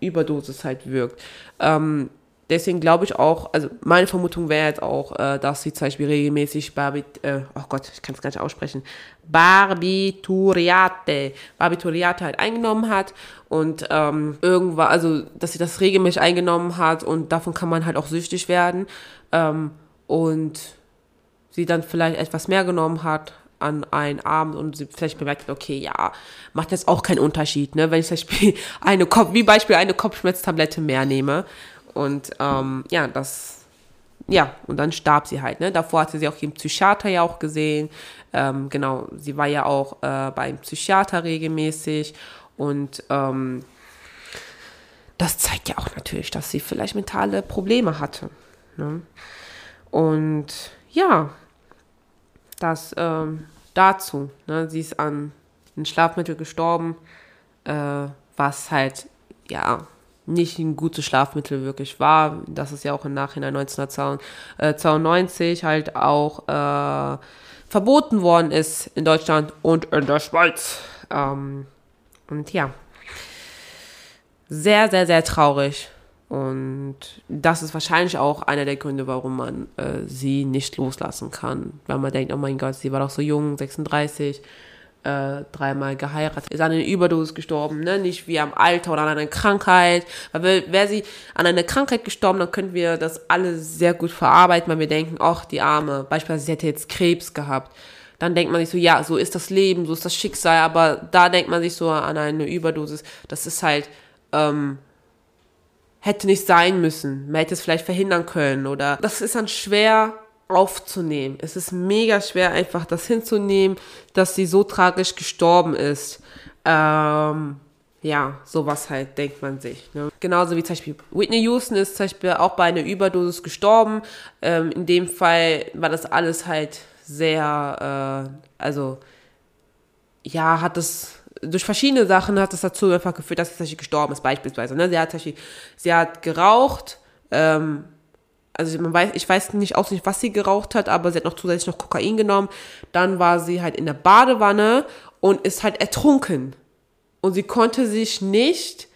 Überdosis halt wirkt. Ähm, deswegen glaube ich auch, also meine Vermutung wäre jetzt auch, äh, dass sie zum Beispiel regelmäßig Barbit, äh, oh Gott, ich kann es gar nicht aussprechen, Barbituriate, Barbituriate halt eingenommen hat und ähm, irgendwann, also dass sie das regelmäßig eingenommen hat und davon kann man halt auch süchtig werden ähm, und sie dann vielleicht etwas mehr genommen hat an einen Abend und sie vielleicht bemerkt okay, ja, macht jetzt auch keinen Unterschied, ne, wenn ich zum Beispiel eine Kopf, wie Beispiel eine Kopfschmerztablette mehr nehme und ähm, ja, das ja, und dann starb sie halt, ne? Davor hatte sie auch den Psychiater ja auch gesehen. Ähm, genau, sie war ja auch äh, beim Psychiater regelmäßig und ähm, das zeigt ja auch natürlich, dass sie vielleicht mentale Probleme hatte. Ne? Und ja, das ähm, dazu. Ne? Sie ist an ein Schlafmittel gestorben, äh, was halt, ja, nicht ein gutes Schlafmittel wirklich war. Das ist ja auch im Nachhinein 1992 halt auch äh, verboten worden ist in Deutschland und in der Schweiz. Ähm, und ja, sehr, sehr, sehr traurig. Und das ist wahrscheinlich auch einer der Gründe, warum man äh, sie nicht loslassen kann. Weil man denkt, oh mein Gott, sie war doch so jung, 36, äh, dreimal geheiratet, ist an einer Überdosis gestorben, ne? nicht wie am Alter oder an einer Krankheit. Weil wäre sie an einer Krankheit gestorben, dann könnten wir das alle sehr gut verarbeiten, weil wir denken, ach, die Arme, beispielsweise sie hätte jetzt Krebs gehabt. Dann denkt man sich so, ja, so ist das Leben, so ist das Schicksal, aber da denkt man sich so an eine Überdosis, das ist halt, ähm, hätte nicht sein müssen. Man hätte es vielleicht verhindern können oder das ist dann schwer aufzunehmen. Es ist mega schwer einfach das hinzunehmen, dass sie so tragisch gestorben ist. Ähm, ja, sowas halt denkt man sich. Ne? Genauso wie zum Beispiel Whitney Houston ist zum Beispiel auch bei einer Überdosis gestorben. Ähm, in dem Fall war das alles halt sehr, äh, also ja, hat es durch verschiedene Sachen hat es dazu einfach geführt, dass sie gestorben ist, beispielsweise. Ne? Sie, hat, sie hat geraucht, ähm, also man weiß, ich weiß nicht auswendig, was sie geraucht hat, aber sie hat noch zusätzlich noch Kokain genommen. Dann war sie halt in der Badewanne und ist halt ertrunken. Und sie konnte sich nicht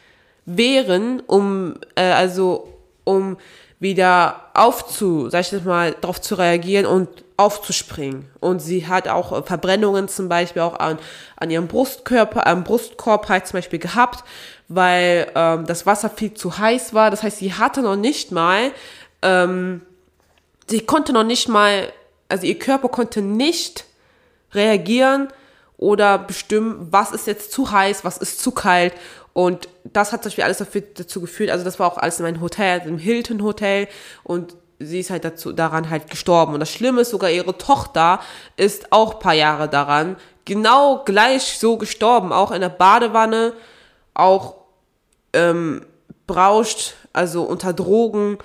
wehren, um, äh, also um wieder aufzu, sag ich das mal, darauf zu reagieren und aufzuspringen. Und sie hat auch Verbrennungen zum Beispiel auch an, an ihrem Brustkörper, am Brustkorb halt zum Beispiel gehabt, weil ähm, das Wasser viel zu heiß war. Das heißt, sie hatte noch nicht mal, ähm, sie konnte noch nicht mal, also ihr Körper konnte nicht reagieren oder bestimmen, was ist jetzt zu heiß, was ist zu kalt. Und das hat zum Beispiel alles dafür, dazu geführt, also das war auch alles in meinem Hotel, im Hilton Hotel und sie ist halt dazu, daran halt gestorben. Und das Schlimme ist, sogar ihre Tochter ist auch paar Jahre daran, genau gleich so gestorben, auch in der Badewanne, auch ähm, brauscht, also unter Drogen.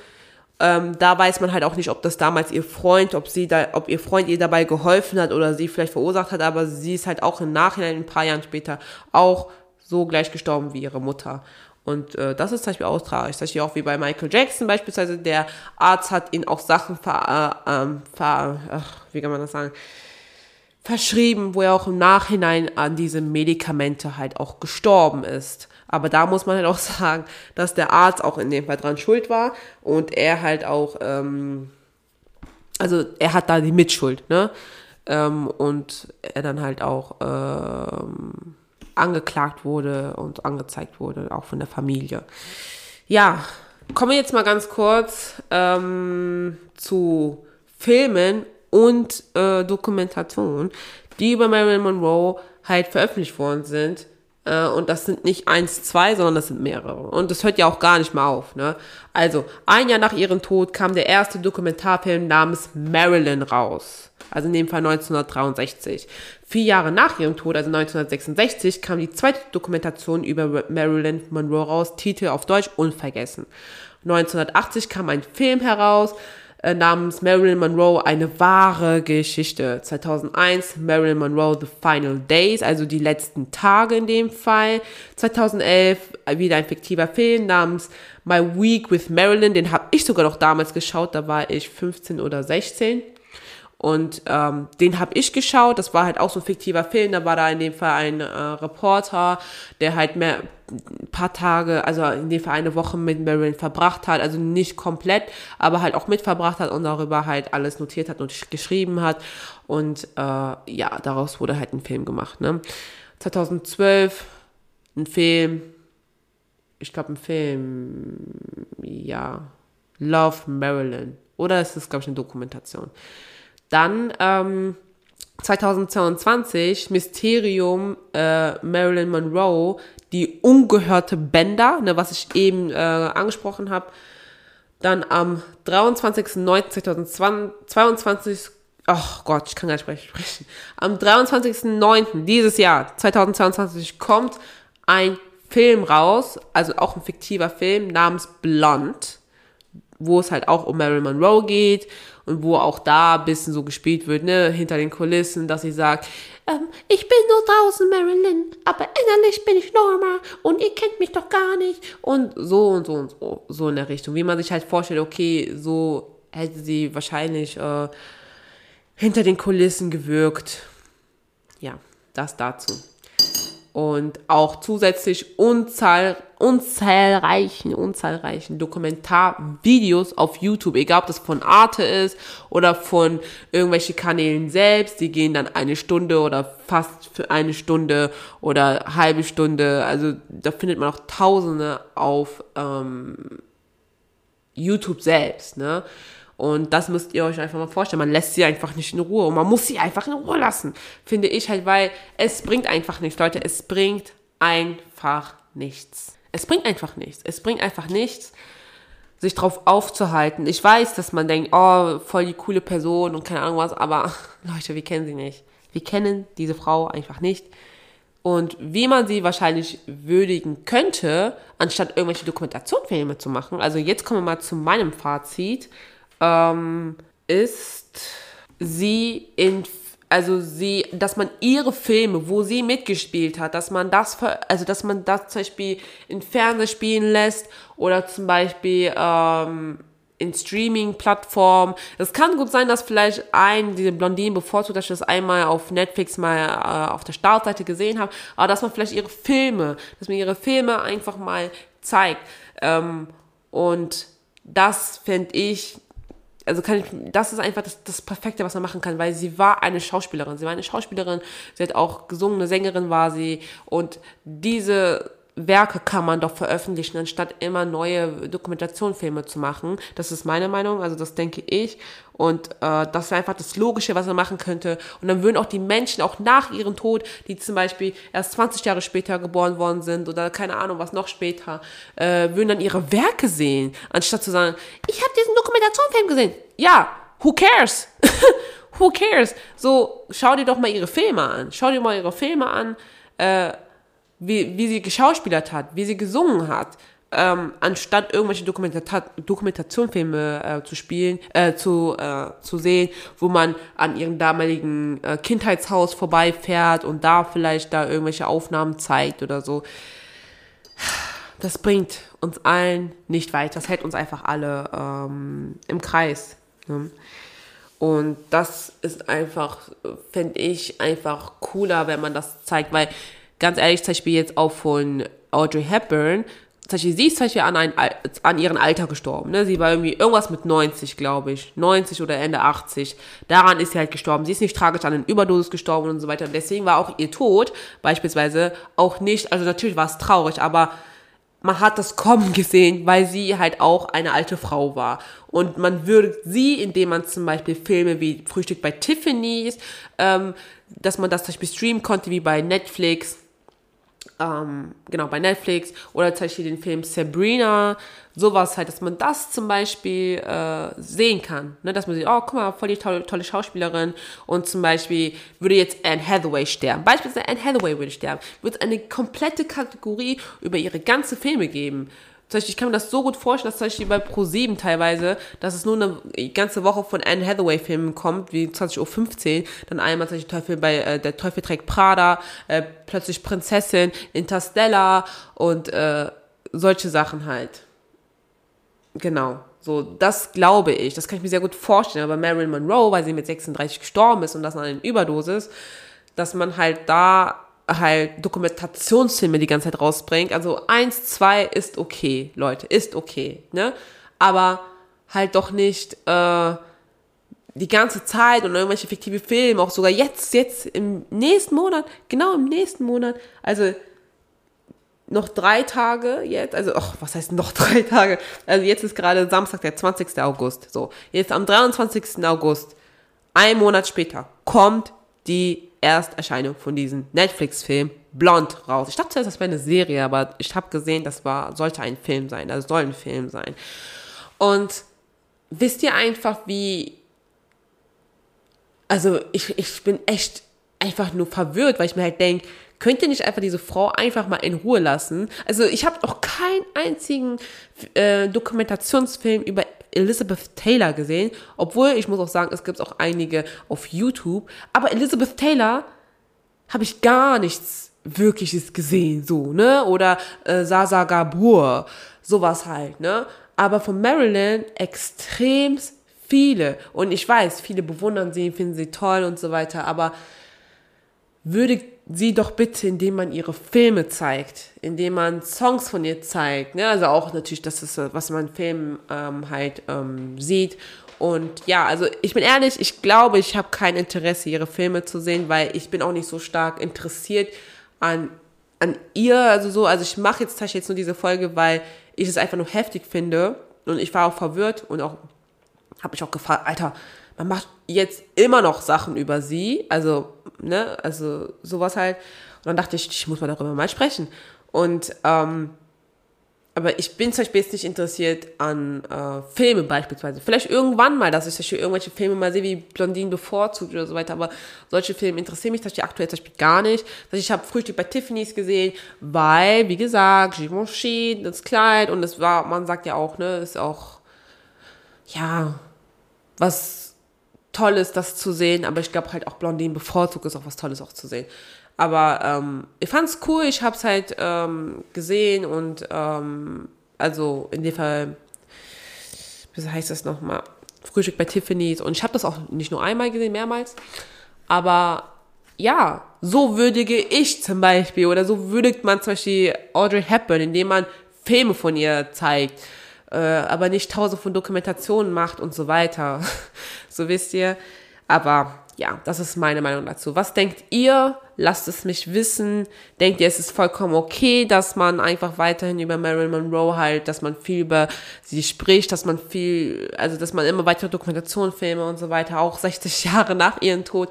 Ähm, da weiß man halt auch nicht, ob das damals ihr Freund, ob sie da, ob ihr Freund ihr dabei geholfen hat oder sie vielleicht verursacht hat, aber sie ist halt auch im Nachhinein, ein paar Jahren später, auch so gleich gestorben wie ihre Mutter. Und äh, das ist zum Beispiel auch tragisch. Zum Beispiel auch wie bei Michael Jackson beispielsweise. Der Arzt hat ihn auch Sachen ver, äh, ähm, ver ach, wie kann man das sagen, verschrieben, wo er auch im Nachhinein an diese Medikamente halt auch gestorben ist. Aber da muss man halt auch sagen, dass der Arzt auch in dem Fall dran schuld war und er halt auch, ähm, also er hat da die Mitschuld, ne? Ähm, und er dann halt auch ähm, angeklagt wurde und angezeigt wurde, auch von der Familie. Ja, kommen wir jetzt mal ganz kurz ähm, zu Filmen und äh, Dokumentationen, die über Marilyn Monroe halt veröffentlicht worden sind. Äh, und das sind nicht eins, zwei, sondern das sind mehrere. Und das hört ja auch gar nicht mal auf. Ne? Also, ein Jahr nach ihrem Tod kam der erste Dokumentarfilm namens Marilyn raus also in dem Fall 1963. Vier Jahre nach ihrem Tod, also 1966, kam die zweite Dokumentation über Marilyn Monroe raus, Titel auf Deutsch Unvergessen. 1980 kam ein Film heraus, äh, namens Marilyn Monroe eine wahre Geschichte. 2001 Marilyn Monroe The Final Days, also die letzten Tage in dem Fall. 2011 wieder ein fiktiver Film namens My Week with Marilyn, den habe ich sogar noch damals geschaut, da war ich 15 oder 16. Und ähm, den habe ich geschaut. Das war halt auch so ein fiktiver Film. Da war da in dem Fall ein äh, Reporter, der halt mehr ein paar Tage, also in dem Fall eine Woche mit Marilyn verbracht hat. Also nicht komplett, aber halt auch mit verbracht hat und darüber halt alles notiert hat und geschrieben hat. Und äh, ja, daraus wurde halt ein Film gemacht. Ne? 2012 ein Film, ich glaube ein Film, ja, Love Marilyn. Oder ist das, glaube ich, eine Dokumentation? Dann ähm, 2022 Mysterium äh, Marilyn Monroe, die ungehörte Bänder, ne, was ich eben äh, angesprochen habe. Dann am 23.09.2022, ach oh Gott, ich kann gar nicht sprechen. Am 23.09. dieses Jahr, 2022, kommt ein Film raus, also auch ein fiktiver Film namens Blonde, wo es halt auch um Marilyn Monroe geht und wo auch da ein bisschen so gespielt wird, ne, hinter den Kulissen, dass sie sagt, ähm, ich bin nur draußen Marilyn, aber innerlich bin ich Norma und ihr kennt mich doch gar nicht und so und so und so, so in der Richtung, wie man sich halt vorstellt, okay, so hätte sie wahrscheinlich äh, hinter den Kulissen gewirkt. Ja, das dazu und auch zusätzlich unzahl, unzahlreichen, unzahlreichen Dokumentarvideos auf YouTube, egal ob das von Arte ist oder von irgendwelchen Kanälen selbst, die gehen dann eine Stunde oder fast für eine Stunde oder halbe Stunde, also da findet man auch Tausende auf ähm, YouTube selbst, ne? Und das müsst ihr euch einfach mal vorstellen. Man lässt sie einfach nicht in Ruhe und man muss sie einfach in Ruhe lassen, finde ich halt, weil es bringt einfach nichts, Leute. Es bringt einfach nichts. Es bringt einfach nichts. Es bringt einfach nichts, sich drauf aufzuhalten. Ich weiß, dass man denkt, oh, voll die coole Person und keine Ahnung was, aber Leute, wir kennen sie nicht. Wir kennen diese Frau einfach nicht. Und wie man sie wahrscheinlich würdigen könnte, anstatt irgendwelche Dokumentationsfilme zu machen. Also jetzt kommen wir mal zu meinem Fazit ähm, ist sie in also sie, dass man ihre Filme, wo sie mitgespielt hat, dass man das, also dass man das zum Beispiel in Fernsehen spielen lässt oder zum Beispiel ähm, in Streaming-Plattformen. Es kann gut sein, dass vielleicht ein, diese Blondine bevorzugt, dass ich das einmal auf Netflix mal äh, auf der Startseite gesehen habe, aber dass man vielleicht ihre Filme, dass man ihre Filme einfach mal zeigt. Ähm, und das fände ich also kann ich, das ist einfach das, das Perfekte, was man machen kann, weil sie war eine Schauspielerin. Sie war eine Schauspielerin, sie hat auch gesungen, eine Sängerin war sie. Und diese Werke kann man doch veröffentlichen, anstatt immer neue Dokumentationsfilme zu machen. Das ist meine Meinung, also das denke ich. Und äh, das wäre einfach das Logische, was man machen könnte. Und dann würden auch die Menschen, auch nach ihrem Tod, die zum Beispiel erst 20 Jahre später geboren worden sind oder keine Ahnung, was noch später, äh, würden dann ihre Werke sehen, anstatt zu sagen, ich habe diesen Dokumentationsfilm gesehen. Ja, who cares? who cares? So, schau dir doch mal ihre Filme an. Schau dir mal ihre Filme an. Äh, wie, wie sie geschauspielert hat, wie sie gesungen hat, ähm, anstatt irgendwelche Dokumentata Dokumentationfilme äh, zu spielen, äh, zu, äh, zu sehen, wo man an ihrem damaligen äh, Kindheitshaus vorbeifährt und da vielleicht da irgendwelche Aufnahmen zeigt oder so. Das bringt uns allen nicht weiter. Das hält uns einfach alle ähm, im Kreis. Ne? Und das ist einfach, finde ich, einfach cooler, wenn man das zeigt, weil ganz ehrlich, zum Beispiel jetzt auch von Audrey Hepburn, zum Beispiel, sie ist zum Beispiel an, ein, an ihren Alter gestorben. Ne? Sie war irgendwie irgendwas mit 90, glaube ich. 90 oder Ende 80. Daran ist sie halt gestorben. Sie ist nicht tragisch an einer Überdosis gestorben und so weiter. Deswegen war auch ihr Tod beispielsweise auch nicht, also natürlich war es traurig, aber man hat das kommen gesehen, weil sie halt auch eine alte Frau war. Und man würde sie, indem man zum Beispiel Filme wie Frühstück bei Tiffany's, ähm, dass man das zum Beispiel streamen konnte, wie bei Netflix, ähm, genau, bei Netflix. Oder zum Beispiel den Film Sabrina, sowas halt, dass man das zum Beispiel äh, sehen kann, ne? dass man sieht, oh, guck mal, voll die tolle, tolle Schauspielerin. Und zum Beispiel würde jetzt Anne Hathaway sterben, beispielsweise Anne Hathaway würde sterben, würde es eine komplette Kategorie über ihre ganze Filme geben, zum Beispiel, ich kann mir das so gut vorstellen, dass zum Beispiel bei Pro7 teilweise, dass es nur eine ganze Woche von Anne Hathaway-Filmen kommt, wie 20.15 Uhr, dann einmal zum Beispiel Teufel bei äh, Der Teufel trägt Prada, äh, plötzlich Prinzessin, Interstellar und äh, solche Sachen halt. Genau. So, das glaube ich, das kann ich mir sehr gut vorstellen. Aber Marilyn Monroe, weil sie mit 36 gestorben ist und das an einer Überdosis, dass man halt da halt Dokumentationsfilme die ganze Zeit rausbringt. Also eins, zwei ist okay, Leute, ist okay, ne? Aber halt doch nicht äh, die ganze Zeit und irgendwelche fiktive Filme, auch sogar jetzt, jetzt im nächsten Monat, genau im nächsten Monat, also noch drei Tage jetzt, also, ach, was heißt noch drei Tage? Also jetzt ist gerade Samstag, der 20. August, so. Jetzt am 23. August, ein Monat später, kommt die Ersterscheinung von diesem Netflix-Film Blond raus. Ich dachte zuerst, das wäre eine Serie, aber ich habe gesehen, das war, sollte ein Film sein, das soll ein Film sein. Und wisst ihr einfach, wie, also ich, ich bin echt einfach nur verwirrt, weil ich mir halt denke, könnt ihr nicht einfach diese Frau einfach mal in Ruhe lassen? Also ich habe noch keinen einzigen äh, Dokumentationsfilm über Elizabeth Taylor gesehen, obwohl ich muss auch sagen, es gibt auch einige auf YouTube, aber Elizabeth Taylor habe ich gar nichts wirkliches gesehen, so, ne? Oder äh, Sasa Gabor, sowas halt, ne? Aber von Marilyn extrem viele. Und ich weiß, viele bewundern sie, finden sie toll und so weiter, aber würde sie doch bitte, indem man ihre Filme zeigt, indem man Songs von ihr zeigt, ne? also auch natürlich, das ist, was man in Filmen ähm, halt ähm, sieht. Und ja, also ich bin ehrlich, ich glaube, ich habe kein Interesse, ihre Filme zu sehen, weil ich bin auch nicht so stark interessiert an, an ihr, also so, also ich mache jetzt tatsächlich jetzt nur diese Folge, weil ich es einfach nur heftig finde und ich war auch verwirrt und auch, habe mich auch gefragt, Alter, man macht jetzt immer noch Sachen über sie, also, ne, also sowas halt. Und dann dachte ich, ich muss mal darüber mal sprechen. Und, ähm, aber ich bin zum Beispiel jetzt nicht interessiert an äh, Filme beispielsweise. Vielleicht irgendwann mal, dass ich zum Beispiel irgendwelche Filme mal sehe, wie Blondine bevorzugt oder so weiter. Aber solche Filme interessieren mich zum Beispiel aktuell zum Beispiel gar nicht. Also ich habe Frühstück bei Tiffany's gesehen, weil, wie gesagt, Givenchy, das Kleid und das war, man sagt ja auch, ne, ist auch, ja, was toll ist, das zu sehen, aber ich glaube halt auch Blondine bevorzugt ist auch was Tolles auch zu sehen. Aber ähm, ich fand's cool, ich hab's halt ähm, gesehen und ähm, also in dem Fall, wie heißt das nochmal? Frühstück bei Tiffany's und ich habe das auch nicht nur einmal gesehen, mehrmals. Aber ja, so würdige ich zum Beispiel oder so würdigt man zum Beispiel Audrey Hepburn, indem man Filme von ihr zeigt äh, aber nicht tausend von Dokumentationen macht und so weiter. so wisst ihr. Aber ja, das ist meine Meinung dazu. Was denkt ihr? Lasst es mich wissen. Denkt ihr, es ist vollkommen okay, dass man einfach weiterhin über Marilyn Monroe halt, dass man viel über sie spricht, dass man viel, also dass man immer weitere Dokumentationsfilme und so weiter, auch 60 Jahre nach ihrem Tod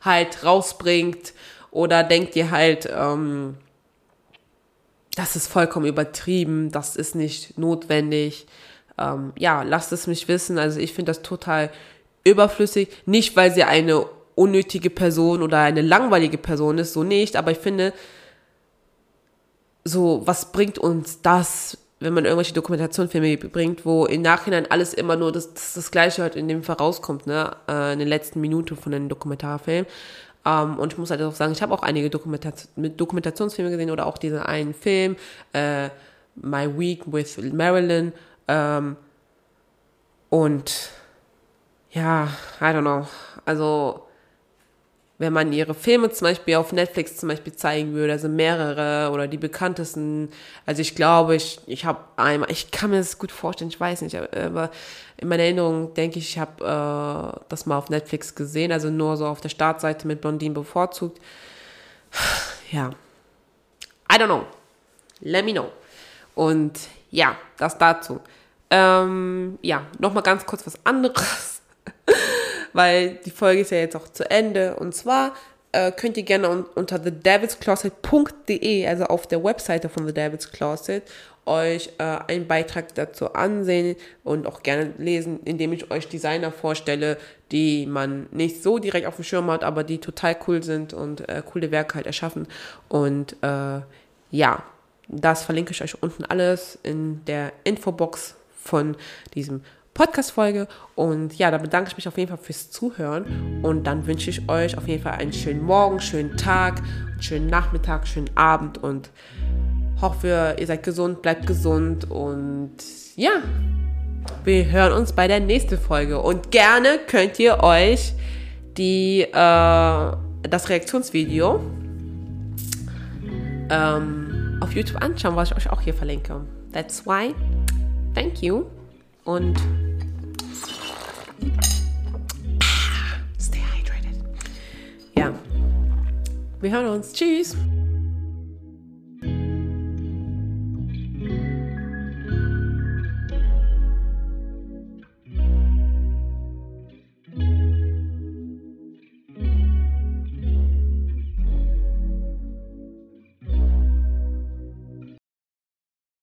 halt rausbringt? Oder denkt ihr halt, ähm, das ist vollkommen übertrieben, das ist nicht notwendig? Ähm, ja, lasst es mich wissen. Also ich finde das total überflüssig, nicht weil sie eine unnötige Person oder eine langweilige Person ist, so nicht, aber ich finde, so, was bringt uns das, wenn man irgendwelche Dokumentationfilme bringt, wo im Nachhinein alles immer nur das, das, das Gleiche halt in dem Fall rauskommt, ne, äh, in den letzten Minuten von einem Dokumentarfilm. Ähm, und ich muss halt auch sagen, ich habe auch einige Dokumentation, Dokumentationsfilme gesehen oder auch diesen einen Film, äh, My Week with Marilyn. Ähm, und ja, I don't know. Also, wenn man ihre Filme zum Beispiel auf Netflix zum Beispiel zeigen würde, also mehrere oder die bekanntesten, also ich glaube, ich, ich habe einmal, ich kann mir das gut vorstellen, ich weiß nicht, aber in meiner Erinnerung denke ich, ich habe äh, das mal auf Netflix gesehen, also nur so auf der Startseite mit Blondine bevorzugt. Ja, I don't know. Let me know. Und ja, das dazu. Ähm, ja, nochmal ganz kurz was anderes weil die Folge ist ja jetzt auch zu Ende. Und zwar äh, könnt ihr gerne un unter thedevilscloset.de, also auf der Webseite von The Devil's Closet, euch äh, einen Beitrag dazu ansehen und auch gerne lesen, indem ich euch Designer vorstelle, die man nicht so direkt auf dem Schirm hat, aber die total cool sind und äh, coole Werke halt erschaffen. Und äh, ja, das verlinke ich euch unten alles in der Infobox von diesem Podcast-Folge. Und ja, da bedanke ich mich auf jeden Fall fürs Zuhören. Und dann wünsche ich euch auf jeden Fall einen schönen Morgen, schönen Tag, schönen Nachmittag, schönen Abend und hoffe, ihr seid gesund, bleibt gesund und ja, wir hören uns bei der nächsten Folge. Und gerne könnt ihr euch die, äh, das Reaktionsvideo ähm, auf YouTube anschauen, was ich euch auch hier verlinke. That's why. Thank you. Und Stay hydrated. Ja. Wir hören uns. Tschüss.